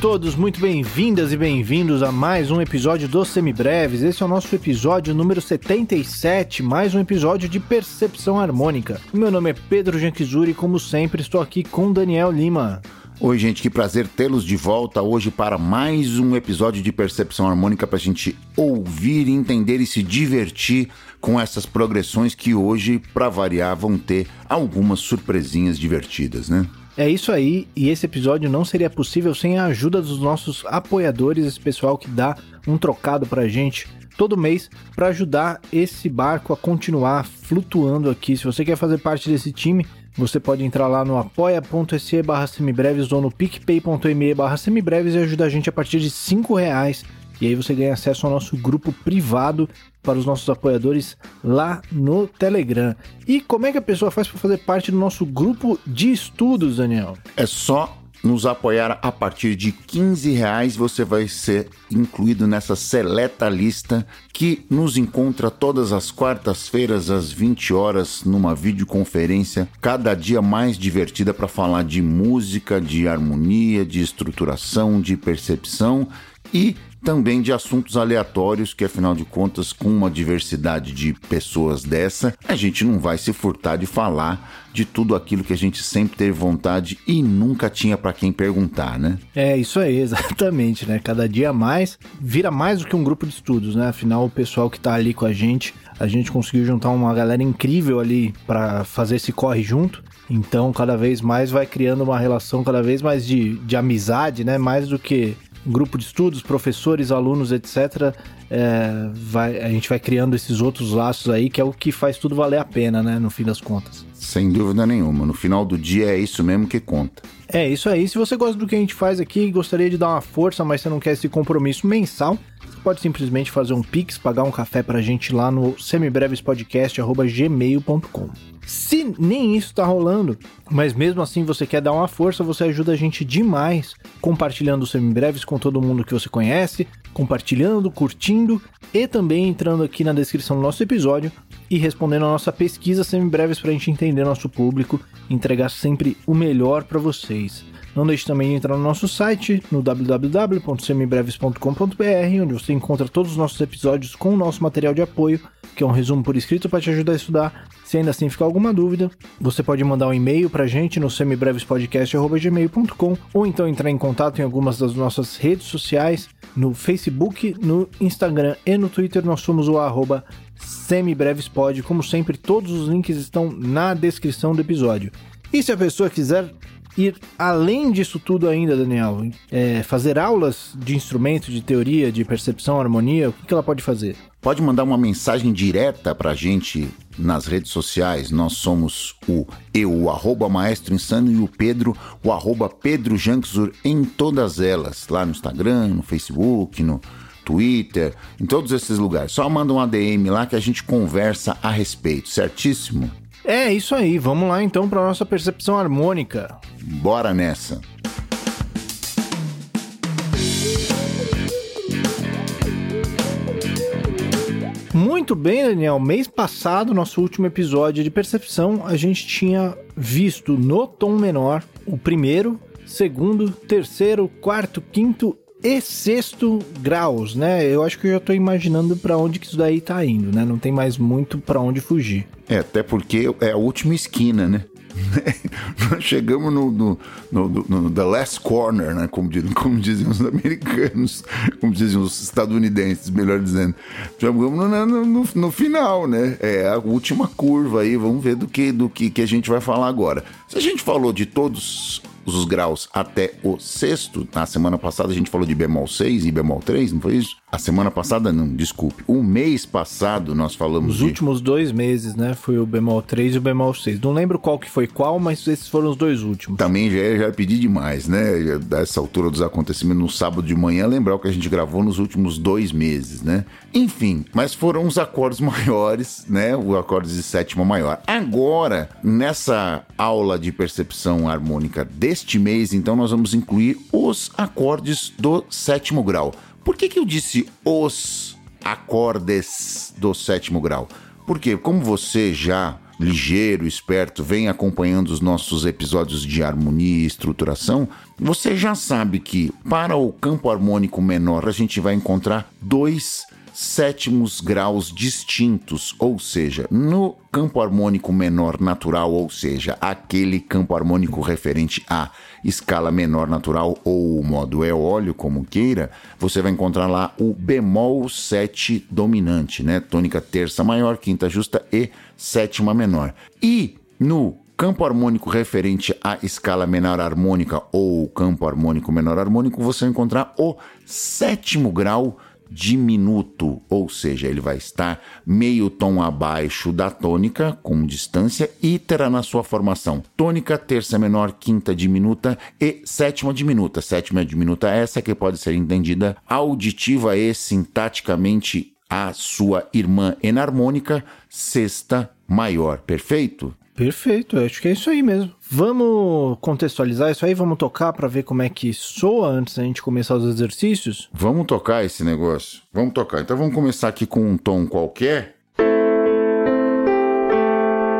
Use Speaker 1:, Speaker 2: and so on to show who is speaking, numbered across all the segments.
Speaker 1: Todos muito bem-vindas e bem-vindos a mais um episódio dos Semibreves. Esse é o nosso episódio número 77, mais um episódio de Percepção Harmônica. Meu nome é Pedro Janquizuri e, como sempre, estou aqui com Daniel Lima.
Speaker 2: Oi, gente, que prazer tê-los de volta hoje para mais um episódio de Percepção Harmônica para a gente ouvir, entender e se divertir com essas progressões que hoje, para variar, vão ter algumas surpresinhas divertidas, né?
Speaker 1: É isso aí, e esse episódio não seria possível sem a ajuda dos nossos apoiadores, esse pessoal que dá um trocado pra gente todo mês para ajudar esse barco a continuar flutuando aqui. Se você quer fazer parte desse time, você pode entrar lá no apoia.se barra semibreves ou no picpay.me barra semibreves e ajudar a gente a partir de 5 reais e aí você ganha acesso ao nosso grupo privado para os nossos apoiadores lá no Telegram. E como é que a pessoa faz para fazer parte do nosso grupo de estudos, Daniel?
Speaker 2: É só nos apoiar a partir de 15 reais, você vai ser incluído nessa seleta lista que nos encontra todas as quartas-feiras às 20 horas numa videoconferência, cada dia mais divertida para falar de música, de harmonia, de estruturação, de percepção e também de assuntos aleatórios, que afinal de contas, com uma diversidade de pessoas dessa, a gente não vai se furtar de falar de tudo aquilo que a gente sempre teve vontade e nunca tinha para quem perguntar, né?
Speaker 1: É, isso aí, exatamente, né? Cada dia mais vira mais do que um grupo de estudos, né? Afinal, o pessoal que tá ali com a gente, a gente conseguiu juntar uma galera incrível ali para fazer esse corre junto. Então, cada vez mais vai criando uma relação cada vez mais de, de amizade, né? Mais do que grupo de estudos, professores, alunos, etc. É, vai, a gente vai criando esses outros laços aí, que é o que faz tudo valer a pena, né? No fim das contas.
Speaker 2: Sem dúvida nenhuma. No final do dia é isso mesmo que conta.
Speaker 1: É isso aí. Se você gosta do que a gente faz aqui, gostaria de dar uma força, mas você não quer esse compromisso mensal, pode simplesmente fazer um pix, pagar um café pra gente lá no semibrevespodcast@gmail.com. Se nem isso tá rolando, mas mesmo assim você quer dar uma força, você ajuda a gente demais compartilhando os semibreves com todo mundo que você conhece, compartilhando, curtindo e também entrando aqui na descrição do nosso episódio e respondendo a nossa pesquisa semibreves para a gente entender nosso público, entregar sempre o melhor para vocês. Não deixe também de entrar no nosso site, no www.semibreves.com.br, onde você encontra todos os nossos episódios com o nosso material de apoio, que é um resumo por escrito para te ajudar a estudar. Se ainda assim ficar alguma dúvida, você pode mandar um e-mail para a gente no semibrevespodcast.gmail.com ou então entrar em contato em algumas das nossas redes sociais, no Facebook, no Instagram e no Twitter. Nós somos o arroba semibrevespod. Como sempre, todos os links estão na descrição do episódio. E se a pessoa quiser ir além disso tudo ainda, Daniel, é, fazer aulas de instrumento, de teoria, de percepção, harmonia, o que, ela pode fazer?
Speaker 2: Pode mandar uma mensagem direta pra gente nas redes sociais. Nós somos o eu, o arroba Maestro Insano, e o Pedro, o arroba Pedro Janksur em todas elas. Lá no Instagram, no Facebook, no Twitter, em todos esses lugares. Só manda um ADM lá que a gente conversa a respeito, certíssimo?
Speaker 1: É isso aí, vamos lá então para nossa percepção harmônica.
Speaker 2: Bora nessa.
Speaker 1: Muito bem, Daniel. Mês passado, nosso último episódio de percepção, a gente tinha visto no tom menor o primeiro, segundo, terceiro, quarto, quinto e sexto graus, né? Eu acho que eu já tô imaginando para onde que isso daí tá indo, né? Não tem mais muito para onde fugir.
Speaker 2: É, até porque é a última esquina, né? Nós chegamos no, no, no, no, The Last Corner, né? Como, como dizem os americanos, como dizem os estadunidenses, melhor dizendo. Chegamos no, no, no, final, né? É a última curva aí. Vamos ver do que, do que, que a gente vai falar agora. Se a gente falou de todos os graus até o sexto. Na semana passada a gente falou de bemol 6 e bemol 3, não foi isso? A semana passada, não, desculpe. O mês passado nós falamos.
Speaker 1: Os
Speaker 2: de...
Speaker 1: últimos dois meses, né? Foi o bemol 3 e o bemol 6. Não lembro qual que foi qual, mas esses foram os dois últimos.
Speaker 2: Também já, já pedi demais, né? Dessa altura dos acontecimentos no sábado de manhã, lembrar o que a gente gravou nos últimos dois meses, né? Enfim, mas foram os acordes maiores, né? O acorde de sétima maior. Agora, nessa aula de percepção harmônica deste mês, então, nós vamos incluir os acordes do sétimo grau. Por que, que eu disse os acordes do sétimo grau? Porque, como você já ligeiro, esperto, vem acompanhando os nossos episódios de harmonia e estruturação, você já sabe que para o campo harmônico menor a gente vai encontrar dois sétimos graus distintos, ou seja, no campo harmônico menor natural, ou seja, aquele campo harmônico referente à escala menor natural ou o modo eólio, como queira, você vai encontrar lá o bemol 7 dominante, né? Tônica terça maior, quinta justa e sétima menor. E no campo harmônico referente à escala menor harmônica ou campo harmônico menor harmônico, você vai encontrar o sétimo grau diminuto, ou seja, ele vai estar meio tom abaixo da tônica, com distância, e terá na sua formação tônica, terça menor, quinta diminuta e sétima diminuta. Sétima diminuta é essa que pode ser entendida auditiva e sintaticamente a sua irmã enarmônica, sexta maior. Perfeito?
Speaker 1: Perfeito, acho que é isso aí mesmo. Vamos contextualizar isso aí, vamos tocar para ver como é que soa antes da gente começar os exercícios?
Speaker 2: Vamos tocar esse negócio. Vamos tocar. Então vamos começar aqui com um tom qualquer.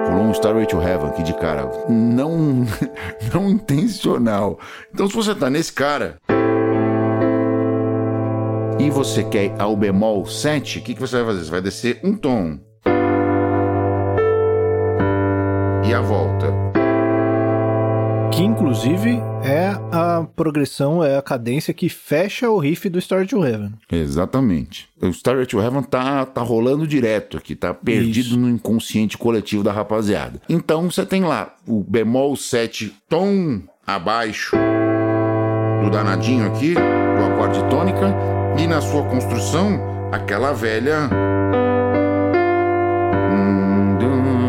Speaker 2: Rolou um Starway to Heaven aqui de cara. Não, não intencional. Então se você tá nesse cara e você quer ao bemol 7, o que, que você vai fazer? Você vai descer um tom.
Speaker 1: Que inclusive é a progressão, é a cadência que fecha o riff do Star to Heaven.
Speaker 2: Exatamente. O Star to Heaven tá, tá rolando direto aqui, tá perdido Isso. no inconsciente coletivo da rapaziada. Então você tem lá o bemol 7 tom abaixo do danadinho aqui, do acorde tônica, e na sua construção, aquela velha dos,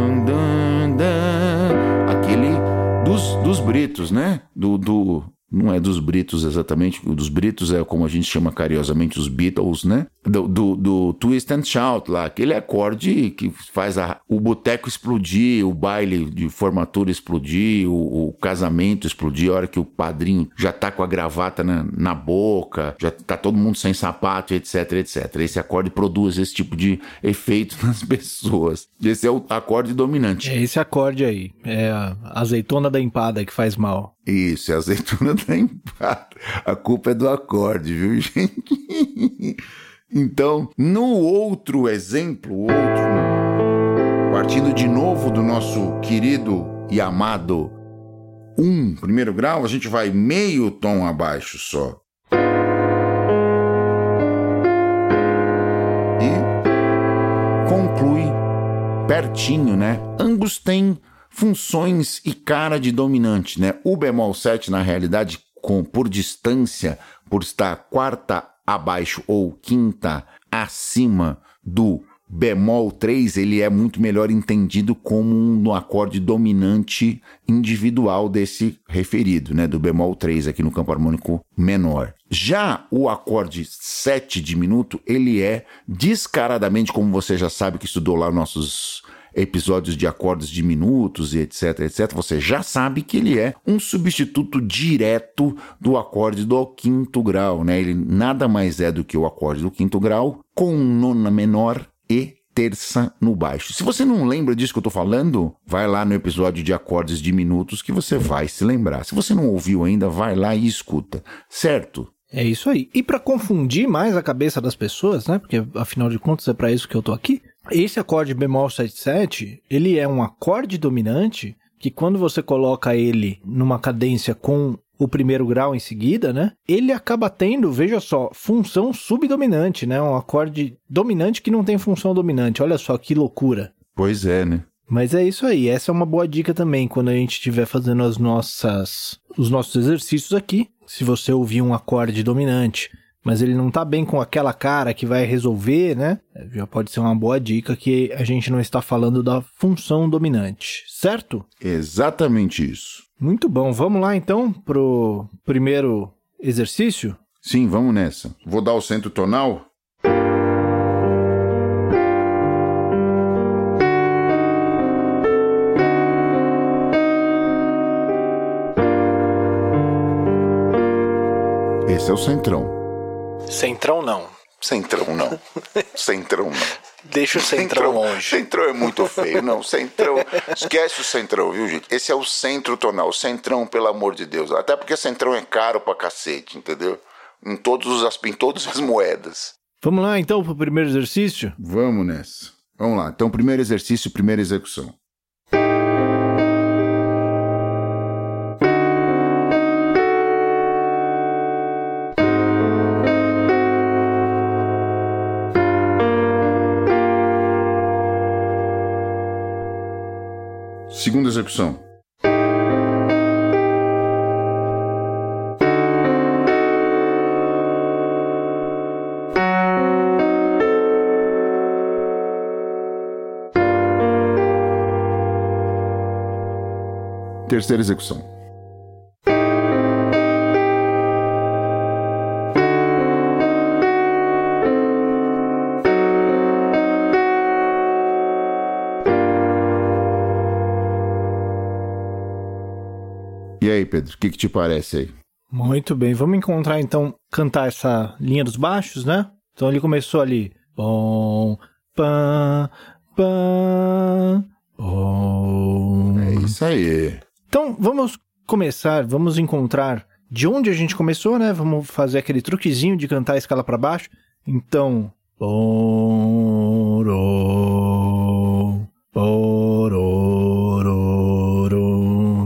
Speaker 2: dos Britos, né? Do, do, não é dos Britos exatamente, dos Britos é como a gente chama carinhosamente os Beatles, né? Do, do, do Twist and Shout lá, aquele acorde que faz a, o boteco explodir, o baile de formatura explodir, o, o, casamento explodir, a hora que o padrinho já tá com a gravata na, na boca, já tá todo mundo sem sapato, etc, etc. Esse acorde produz esse tipo de efeito nas pessoas. Esse é o acorde dominante.
Speaker 1: É esse acorde aí, é a azeitona da empada que faz mal.
Speaker 2: Isso, é a azeitona da empada. A culpa é do acorde, viu, gente? Então, no outro exemplo, outro, partindo de novo do nosso querido e amado um primeiro grau, a gente vai meio tom abaixo só. E conclui pertinho, né? Ambos têm funções e cara de dominante, né? O bemol 7, na realidade, com, por distância, por estar quarta abaixo ou quinta acima do bemol 3, ele é muito melhor entendido como um acorde dominante individual desse referido, né, do bemol 3 aqui no campo harmônico menor. Já o acorde 7 diminuto, ele é descaradamente, como você já sabe que estudou lá nossos episódios de acordes diminutos e etc, etc, você já sabe que ele é um substituto direto do acorde do quinto grau, né? Ele nada mais é do que o acorde do quinto grau com nona menor e terça no baixo. Se você não lembra disso que eu estou falando, vai lá no episódio de acordes diminutos que você vai se lembrar. Se você não ouviu ainda, vai lá e escuta, certo?
Speaker 1: É isso aí. E para confundir mais a cabeça das pessoas, né? Porque afinal de contas é para isso que eu tô aqui. Esse acorde bemol 77, ele é um acorde dominante que quando você coloca ele numa cadência com o primeiro grau em seguida, né? Ele acaba tendo, veja só, função subdominante, né? Um acorde dominante que não tem função dominante. Olha só que loucura.
Speaker 2: Pois é, né?
Speaker 1: Mas é isso aí. Essa é uma boa dica também quando a gente estiver fazendo as nossas os nossos exercícios aqui. Se você ouvir um acorde dominante mas ele não tá bem com aquela cara que vai resolver, né? Já pode ser uma boa dica que a gente não está falando da função dominante, certo?
Speaker 2: Exatamente isso.
Speaker 1: Muito bom. Vamos lá então pro primeiro exercício?
Speaker 2: Sim, vamos nessa. Vou dar o centro tonal. Esse é o centrão.
Speaker 1: Centrão não.
Speaker 2: Centrão não. Centrão não.
Speaker 1: Deixa o centrão, longe.
Speaker 2: Centrão é muito feio. Não, centrão. Esquece o centrão, viu, gente? Esse é o centro tonal. O centrão, pelo amor de Deus. Até porque centrão é caro pra cacete, entendeu? Em, todos os, em todas as moedas.
Speaker 1: Vamos lá então pro primeiro exercício?
Speaker 2: Vamos nessa. Vamos lá. Então, primeiro exercício, primeira execução. Segunda execução. Terceira execução. Pedro, o que, que te parece aí?
Speaker 1: Muito bem, vamos encontrar então, cantar essa linha dos baixos, né? Então ele começou ali. Bom, pam, pam, bom.
Speaker 2: É isso aí.
Speaker 1: Então vamos começar, vamos encontrar de onde a gente começou, né? Vamos fazer aquele truquezinho de cantar a escala para baixo. Então, boró,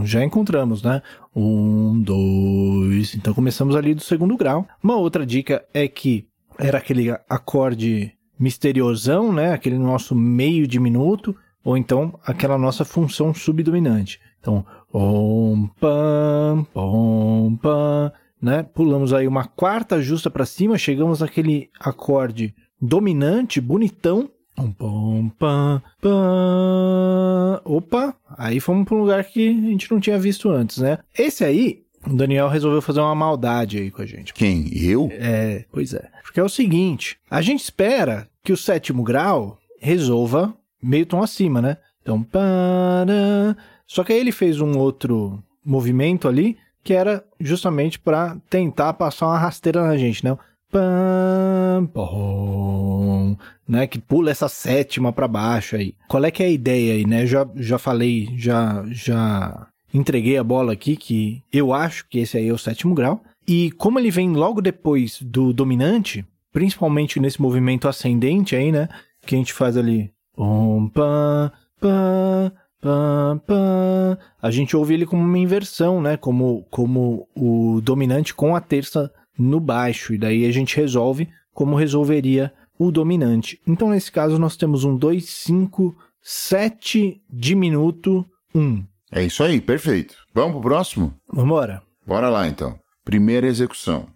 Speaker 1: já encontramos, né? Um, dois. Então começamos ali do segundo grau. Uma outra dica é que era aquele acorde misteriosão, né? Aquele nosso meio diminuto, ou então aquela nossa função subdominante. Então, om, pam, pom, pam, né? Pulamos aí uma quarta justa para cima, chegamos naquele acorde dominante, bonitão. Pom, pom, pam, pam. Opa, aí fomos para um lugar que a gente não tinha visto antes, né? Esse aí, o Daniel resolveu fazer uma maldade aí com a gente.
Speaker 2: Quem? Eu?
Speaker 1: É, pois é. Porque é o seguinte, a gente espera que o sétimo grau resolva meio tom acima, né? Então, para... Só que aí ele fez um outro movimento ali que era justamente para tentar passar uma rasteira na gente, né? Pam, pom, né? Que pula essa sétima para baixo aí. Qual é que é a ideia aí, né? Já, já falei, já, já entreguei a bola aqui que eu acho que esse aí é o sétimo grau. E como ele vem logo depois do dominante, principalmente nesse movimento ascendente aí, né? Que a gente faz ali. Pom, pam, pam, pam, pam. A gente ouve ele como uma inversão, né? Como, como o dominante com a terça no baixo. E daí a gente resolve como resolveria o dominante. Então, nesse caso, nós temos um 2, 5, 7 diminuto 1.
Speaker 2: É isso aí, perfeito. Vamos pro próximo?
Speaker 1: Vambora.
Speaker 2: Bora lá então. Primeira execução.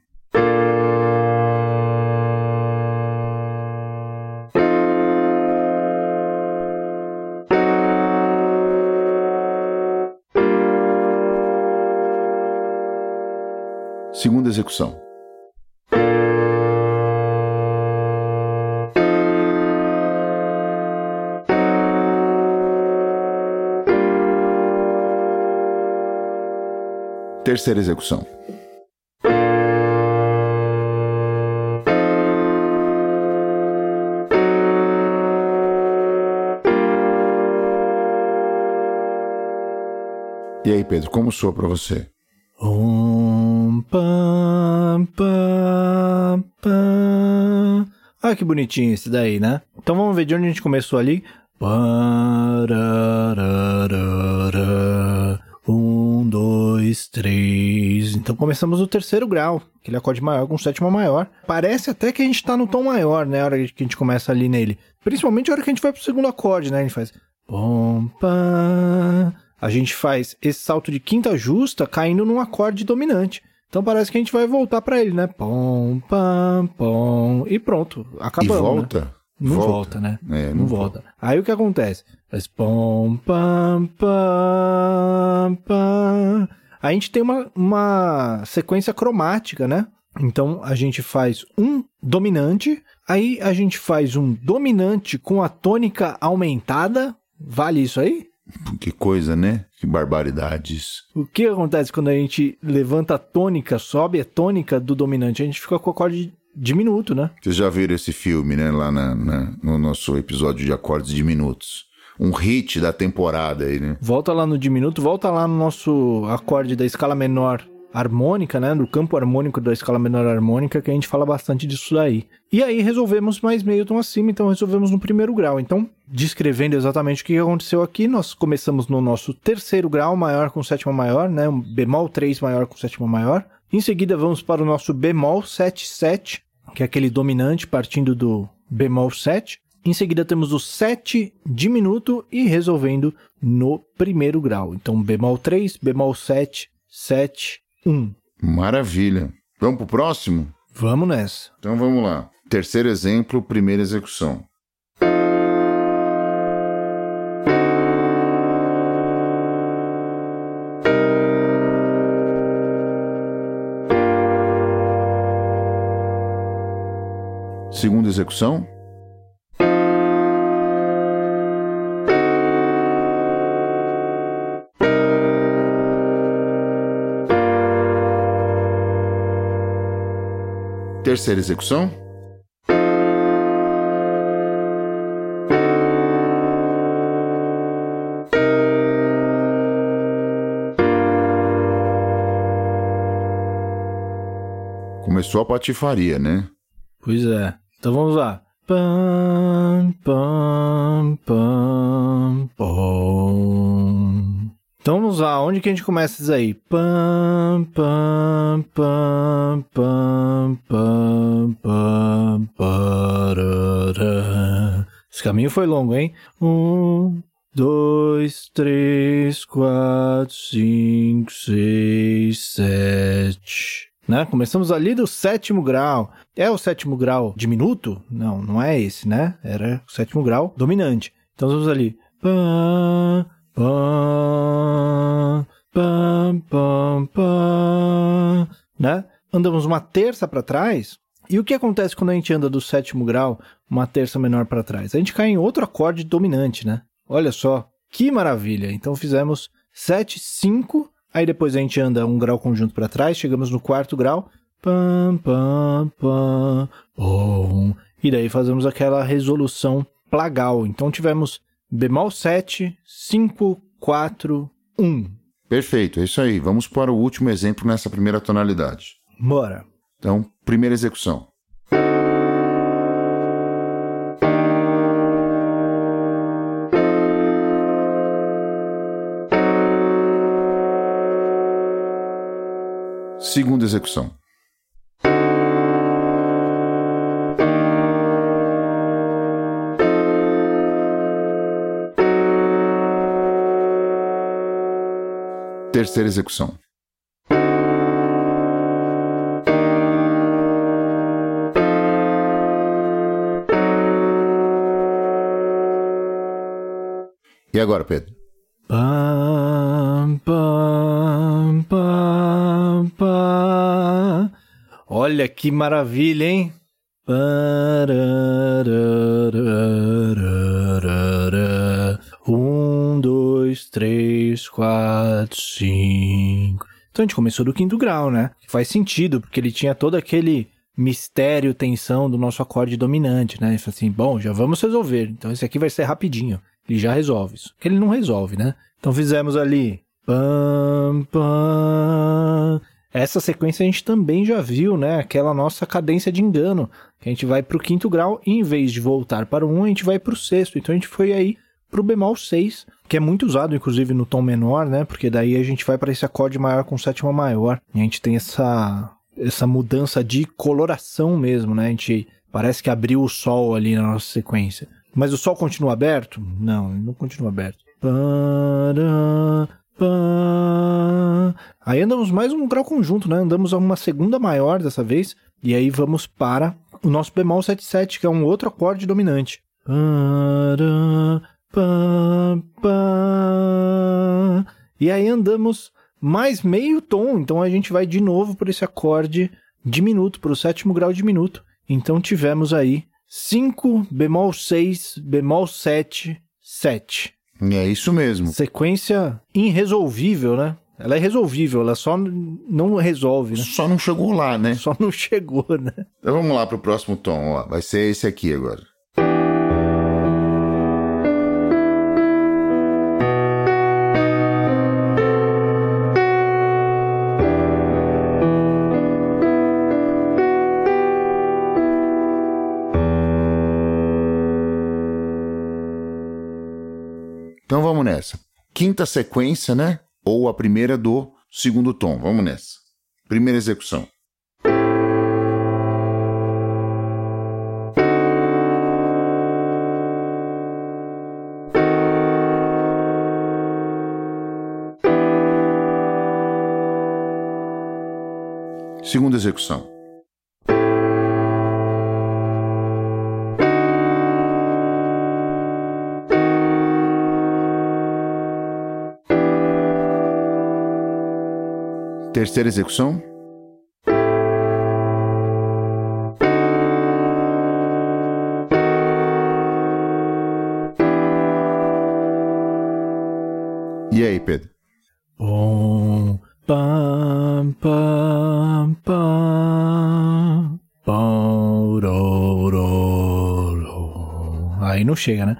Speaker 2: Segunda execução. Terceira execução. E aí, Pedro, como soa para você?
Speaker 1: Om, pam, pam, pam. Ah, que bonitinho esse daí, né? Então vamos ver de onde a gente começou ali. Parararara. Começamos no terceiro grau, aquele acorde maior com sétima maior. Parece até que a gente tá no tom maior, né? A hora que a gente começa ali nele. Principalmente a hora que a gente vai pro segundo acorde, né? A gente faz. A gente faz esse salto de quinta justa caindo num acorde dominante. Então parece que a gente vai voltar para ele, né? Pom, pam, pom. E pronto, acabamos.
Speaker 2: E volta?
Speaker 1: Né? Não volta,
Speaker 2: Volta.
Speaker 1: né?
Speaker 2: É,
Speaker 1: não,
Speaker 2: não
Speaker 1: volta. Aí o que acontece? Faz pom, pam, pam, pam. A gente tem uma, uma sequência cromática, né? Então a gente faz um dominante, aí a gente faz um dominante com a tônica aumentada. Vale isso aí?
Speaker 2: Que coisa, né? Que barbaridades.
Speaker 1: O que acontece quando a gente levanta a tônica, sobe a tônica do dominante? A gente fica com o acorde diminuto, né?
Speaker 2: Vocês já viram esse filme, né? Lá na, na, no nosso episódio de acordes diminutos. Um hit da temporada aí, né?
Speaker 1: Volta lá no diminuto, volta lá no nosso acorde da escala menor harmônica, né? Do campo harmônico da escala menor harmônica, que a gente fala bastante disso daí. E aí resolvemos mais meio tom acima, então resolvemos no primeiro grau. Então, descrevendo exatamente o que aconteceu aqui, nós começamos no nosso terceiro grau maior com sétima maior, né? Um bemol 3 maior com sétima maior. Em seguida, vamos para o nosso bemol 7, 7, que é aquele dominante partindo do bemol 7. Em seguida, temos o 7 diminuto e resolvendo no primeiro grau. Então, bemol 3, bemol 7, 7, 1.
Speaker 2: Maravilha. Vamos pro próximo?
Speaker 1: Vamos nessa.
Speaker 2: Então vamos lá. Terceiro exemplo, primeira execução. Segunda execução. Terceira execução. Começou a patifaria, né?
Speaker 1: Pois é. Então vamos lá. Pam, pam, pam, lá, onde que a gente começa isso aí? Pam, pam, pam, pam, pam, pam, parará. Esse caminho foi longo, hein? Um, dois, três, quatro, cinco, seis, sete né? Começamos ali do sétimo grau. É o sétimo grau diminuto? Não, não é esse, né? Era o sétimo grau dominante. Então vamos ali. Pam, pam, pam, pam, né? Andamos uma terça para trás. E o que acontece quando a gente anda do sétimo grau, uma terça menor para trás? A gente cai em outro acorde dominante, né? Olha só, que maravilha! Então fizemos 7, 5, Aí depois a gente anda um grau conjunto para trás, chegamos no quarto grau. Pam, pam, pam, pom. E daí fazemos aquela resolução plagal. Então tivemos bemol 7, 5, 4, 1.
Speaker 2: Perfeito, é isso aí. Vamos para o último exemplo nessa primeira tonalidade.
Speaker 1: Bora.
Speaker 2: Então, primeira execução. Segunda execução. Terceira execução. E agora, Pedro?
Speaker 1: Pam, pam, pam, pam. Olha que maravilha, hein? Um, três, quatro, cinco. Então a gente começou do quinto grau, né? Faz sentido, porque ele tinha todo aquele mistério, tensão do nosso acorde dominante, né? Ele assim, bom, já vamos resolver. Então esse aqui vai ser rapidinho. Ele já resolve isso. Que ele não resolve, né? Então fizemos ali. Pam, pam. Essa sequência a gente também já viu, né? Aquela nossa cadência de engano. Que a gente vai para o quinto grau e em vez de voltar para o um, a gente vai para o sexto. Então a gente foi aí para o bemol 6, que é muito usado, inclusive, no tom menor, né? Porque daí a gente vai para esse acorde maior com sétima maior. E a gente tem essa, essa mudança de coloração mesmo, né? A gente parece que abriu o sol ali na nossa sequência. Mas o sol continua aberto? Não, ele não continua aberto. Aí andamos mais um grau conjunto, né? Andamos a uma segunda maior dessa vez. E aí vamos para o nosso bemol 77, que é um outro acorde dominante. E aí andamos mais meio tom. Então a gente vai de novo por esse acorde diminuto, para o sétimo grau diminuto. Então tivemos aí 5, bemol 6, bemol 7, 7.
Speaker 2: É isso mesmo.
Speaker 1: Sequência irresolvível, né? Ela é resolvível, ela só não resolve, né?
Speaker 2: Só não chegou lá, né?
Speaker 1: Só não chegou, né?
Speaker 2: Então vamos lá pro próximo tom, ó. Vai ser esse aqui agora. Então vamos nessa. Quinta sequência, né? Ou a primeira do segundo tom. Vamos nessa. Primeira execução. Segunda execução. Terceira execução. E aí, Pedro?
Speaker 1: Bom, pam, pam, pam, pam. Aí não chega, né?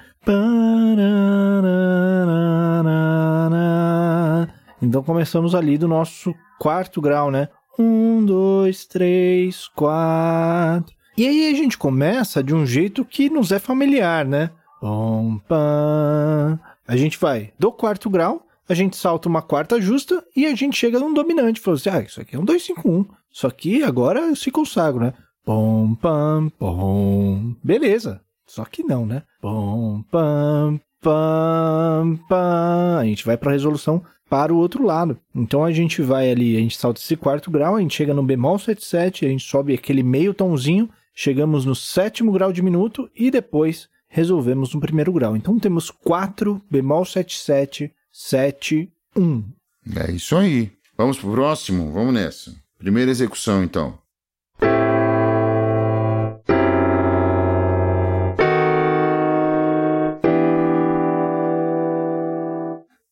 Speaker 1: Então começamos ali do nosso quarto grau, né? Um, dois, três, quatro. E aí a gente começa de um jeito que nos é familiar, né? Pom, pam. A gente vai do quarto grau, a gente salta uma quarta justa e a gente chega num dominante. Falou assim: ah, isso aqui é um 251. Isso aqui agora eu se consagro, né? Pom, pam, pom. Beleza. Só que não, né? Pom, pam, pam, pam. A gente vai para a resolução para o outro lado. Então a gente vai ali, a gente salta esse quarto grau, a gente chega no bemol 77, a gente sobe aquele meio tomzinho, chegamos no sétimo grau de minuto e depois resolvemos no primeiro grau. Então temos 4 bemol 77, 7, 1.
Speaker 2: É isso aí. Vamos pro próximo? Vamos nessa. Primeira execução, então.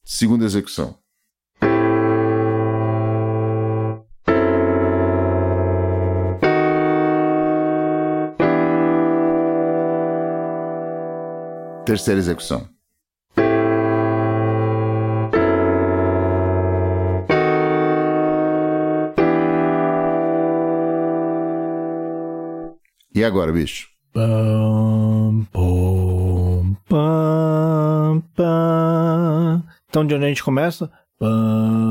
Speaker 2: Segunda execução. Terceira execução. E agora, bicho?
Speaker 1: Pam, pom, pam, pam. Então, de onde a gente começa? Parará,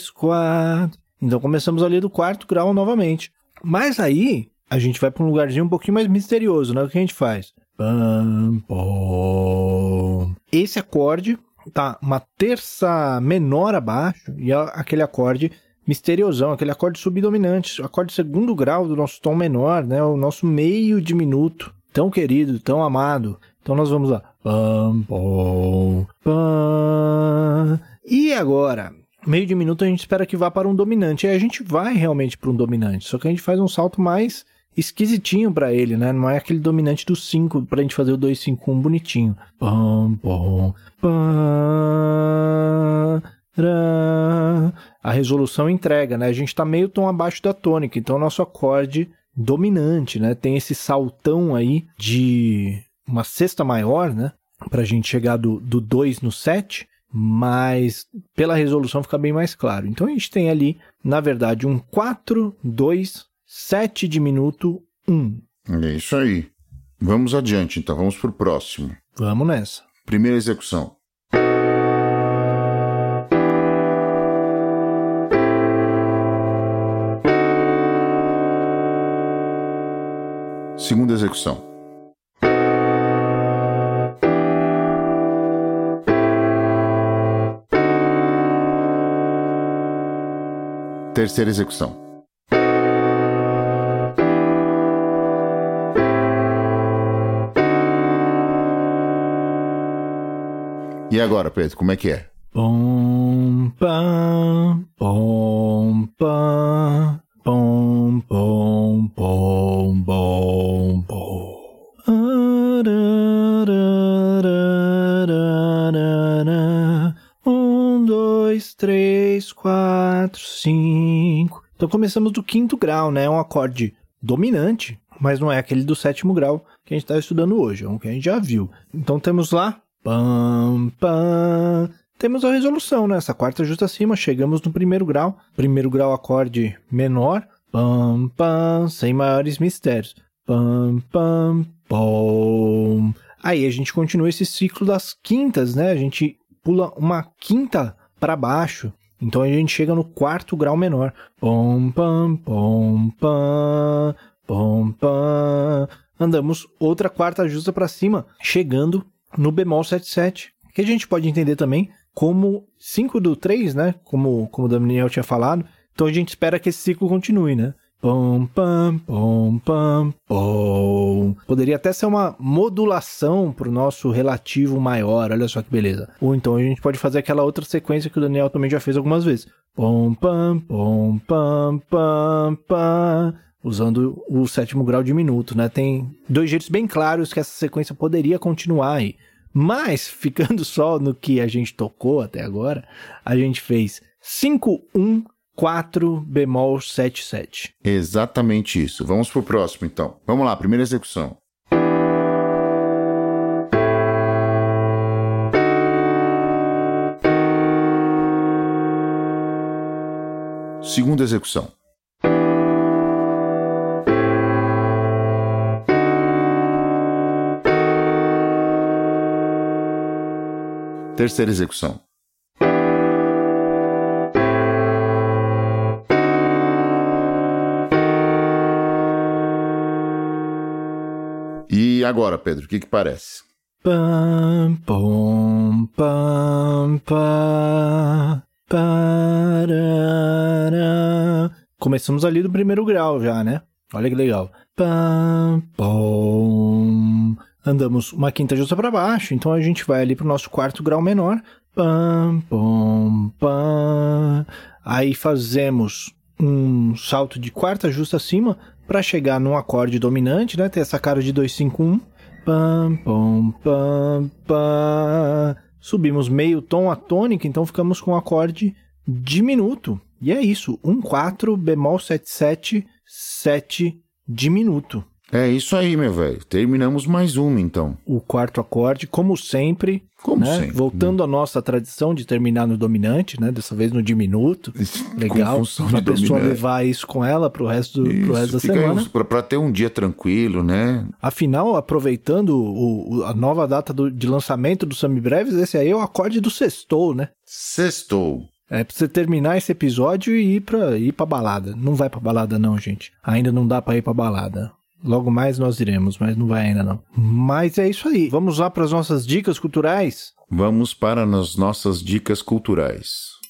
Speaker 1: três, quatro. Então começamos ali do quarto grau novamente. Mas aí a gente vai para um lugarzinho um pouquinho mais misterioso, né? O que a gente faz? Pam. Esse acorde tá uma terça menor abaixo e é aquele acorde misteriosão, aquele acorde subdominante, acorde segundo grau do nosso tom menor, né? O nosso meio diminuto, tão querido, tão amado. Então nós vamos lá. Pam, pom, pam. E agora? Meio diminuto a gente espera que vá para um dominante. E a gente vai realmente para um dominante, só que a gente faz um salto mais esquisitinho para ele, né? Não é aquele dominante do 5 pra gente fazer o 251 bonitinho. Pam, pam, pam, ra. A resolução entrega, né? A gente tá meio tom abaixo da tônica, então nosso acorde dominante, né? Tem esse saltão aí de uma sexta maior, né? Pra gente chegar do 2 no 7, mas pela resolução fica bem mais claro. Então a gente tem ali, na verdade, um 4, 2, 7 diminuto 1.
Speaker 2: É isso aí. Vamos adiante, então. Vamos pro próximo.
Speaker 1: Vamos nessa.
Speaker 2: Primeira execução. Segunda execução. Terceira execução. E agora, Pedro, como é que é?
Speaker 1: Pom, pam, pom, quatro, cinco. Então começamos do quinto grau, né? É um acorde dominante, mas não é aquele do sétimo grau que a gente está estudando hoje, é um que a gente já viu. Então temos lá, pam, pam. Temos a resolução, né? Essa quarta justa acima, chegamos no primeiro grau. Primeiro grau, acorde menor, pam, pam, sem maiores mistérios. Pam, pam, pom. Aí a gente continua esse ciclo das quintas, né? A gente pula uma quinta para baixo. Então a gente chega no quarto grau menor. Pom, pam, pom, pam, pom, pam. Andamos outra quarta justa para cima, chegando no bemol 77, que a gente pode entender também como 5 do 3, né? Como, como o Daniel tinha falado. Então a gente espera que esse ciclo continue, né? Pom, pam, pom, pam, pom. Poderia até ser uma modulação para o nosso relativo maior, olha só que beleza. Ou então a gente pode fazer aquela outra sequência que o Daniel também já fez algumas vezes. Pom, pam, pom, pam, pam, pam. Usando o sétimo grau diminuto, né? Tem dois jeitos bem claros que essa sequência poderia continuar aí. Mas, ficando só no que a gente tocou até agora, a gente fez 5, 1, 4 bemol 7, 7.
Speaker 2: Exatamente isso. Vamos pro próximo então. Vamos lá, primeira execução. Segunda execução. Terceira execução. E agora, Pedro, o que, que parece?
Speaker 1: Pam, pom, pam, pam, parará. Começamos ali do primeiro grau já, né? Olha que legal. Pam, pom. Andamos uma quinta justa para baixo, então a gente vai ali pro nosso quarto grau menor. Pam, pom, pam. Aí fazemos um salto de quarta justa acima para chegar num acorde dominante, né? Ter essa cara de 251. Pam, pam, pam, pam. Subimos meio tom a tônica, então ficamos com um acorde diminuto. E é isso, 1 4 bemol 7 7 7 diminuto.
Speaker 2: É isso aí, meu velho. Terminamos mais uma, então.
Speaker 1: O quarto acorde, como sempre.
Speaker 2: Como
Speaker 1: né?
Speaker 2: sempre.
Speaker 1: Voltando à nossa tradição de terminar no dominante, né? Dessa vez no diminuto. Legal.
Speaker 2: de
Speaker 1: pessoa levar isso com ela pro resto, do, pro resto da semana.
Speaker 2: pra ter um dia tranquilo, né?
Speaker 1: Afinal, aproveitando o- o- a nova data do- de lançamento do Sami Breves, esse aí é o acorde do sextou, né?
Speaker 2: Sextou.
Speaker 1: É pra você terminar esse episódio e ir pra, ir pra balada. Não vai pra balada não, gente. Ainda não dá pra ir pra balada. Logo mais nós iremos, mas não vai ainda não. Mas é isso aí. Vamos lá para as nossas dicas culturais?
Speaker 2: Vamos para as nossas dicas culturais.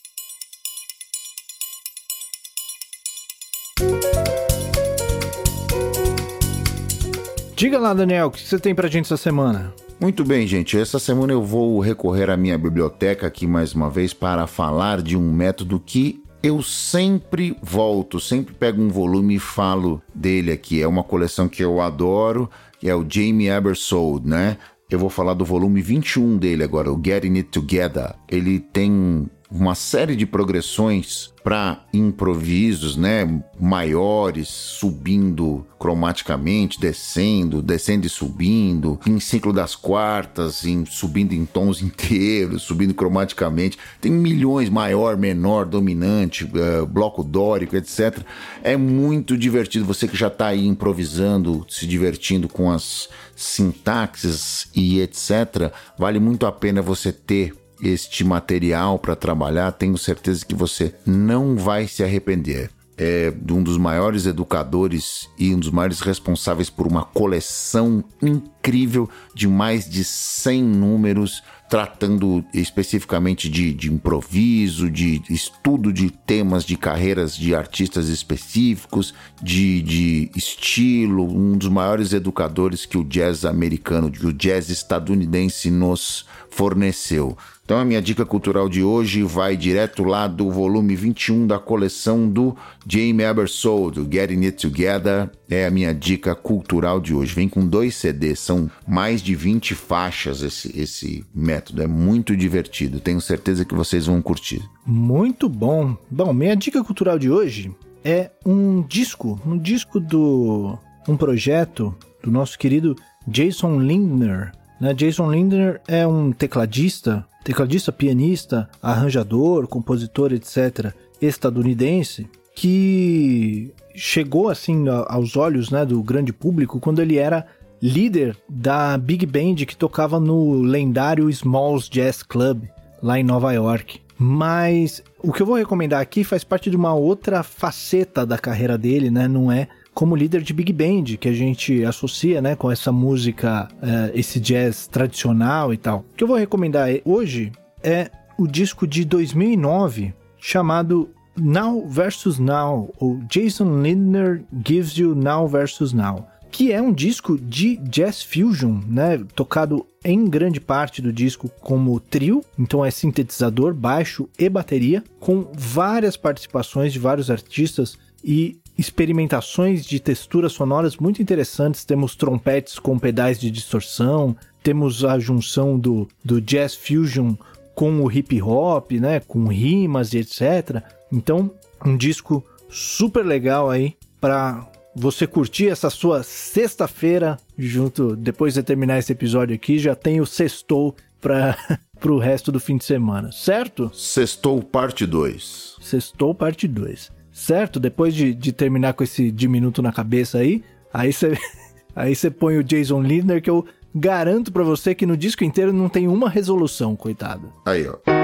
Speaker 1: Diga lá, Daniel, o que você tem pra gente essa semana?
Speaker 2: Muito bem, gente. Essa semana eu vou recorrer à minha biblioteca aqui mais uma vez para falar de um método que eu sempre volto, sempre pego um volume e falo dele aqui. É uma coleção que eu adoro, que é o Jamie Ebersold, né? Eu vou falar do volume 21 dele agora, o Getting It Together. Ele tem uma série de progressões para improvisos, né, maiores, subindo cromaticamente, descendo, descendo e subindo, em ciclo das quartas, em subindo em tons inteiros, subindo cromaticamente. Tem milhões maior, menor, dominante, eh, bloco dórico, etc. É muito divertido. Você que já está aí improvisando, se divertindo com as sintaxes e etc. Vale muito a pena você ter este material para trabalhar, tenho certeza que você não vai se arrepender. É um dos maiores educadores e um dos maiores responsáveis por uma coleção incrível de mais de 100 números, tratando especificamente de, de improviso, de estudo de temas de carreiras de artistas específicos, de, de estilo, um dos maiores educadores que o jazz americano, que o jazz estadunidense nos forneceu. Então a minha dica cultural de hoje vai direto lá do volume 21 da coleção do Jamie Ebersold, do Getting It Together. é a minha dica cultural de hoje. Vem com dois CDs, são mais de 20 faixas esse, esse método. É muito divertido. Tenho certeza que vocês vão curtir.
Speaker 1: Muito bom. Bom, minha dica cultural de hoje é um disco, um disco do um projeto do nosso querido Jason Lindner. Né? Jason Lindner é um tecladista, tecladista, pianista, arranjador, compositor, etc., estadunidense, que chegou assim aos olhos né, do grande público quando ele era líder da big band que tocava no lendário Smalls Jazz Club lá em Nova York. Mas o que eu vou recomendar aqui faz parte de uma outra faceta da carreira dele, né? Não é como líder de big band que a gente associa, né, com essa música, uh, esse jazz tradicional e tal. O que eu vou recomendar hoje é o disco de 2009 chamado Now versus Now, ou Jason Lindner Gives You Now versus Now, que é um disco de jazz fusion, né, tocado em grande parte do disco como trio, então é sintetizador, baixo e bateria, com várias participações de vários artistas e experimentações de texturas sonoras muito interessantes. Temos trompetes com pedais de distorção, temos a junção do, do jazz fusion com o hip hop, né, com rimas e etc. Então, um disco super legal aí para você curtir essa sua sexta-feira junto, depois de terminar esse episódio aqui, já tem o sextou para pro resto do fim de semana, certo?
Speaker 2: Sextou parte 2.
Speaker 1: Sextou parte 2. Certo? Depois de, de terminar com esse diminuto na cabeça aí, aí você aí põe o Jason Lindner que eu garanto para você que no disco inteiro não tem uma resolução, coitado.
Speaker 2: Aí, ó.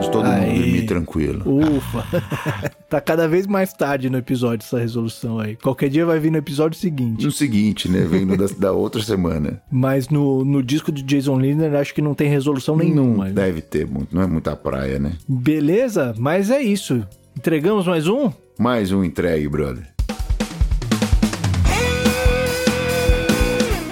Speaker 2: Pode todo aí. mundo dormir tranquilo.
Speaker 1: Ufa. tá cada vez mais tarde no episódio essa resolução aí. Qualquer dia vai vir no episódio seguinte.
Speaker 2: No seguinte, né? Vem no da, da, outra semana.
Speaker 1: Mas no, no disco de Jason Lindner acho que não tem resolução nenhuma.
Speaker 2: Não deve ter muito, não é muita praia, né?
Speaker 1: Beleza, mas é isso. Entregamos mais um?
Speaker 2: Mais um entregue, brother.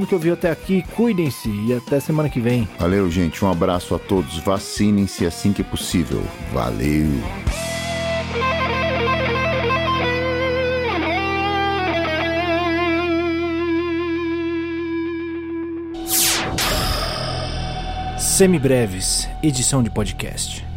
Speaker 1: mundo que ouviu até aqui. Cuidem-se e até semana que vem.
Speaker 2: Valeu, gente. Um abraço a todos. Vacinem-se assim que possível. Valeu.
Speaker 1: Semibreves, edição de podcast.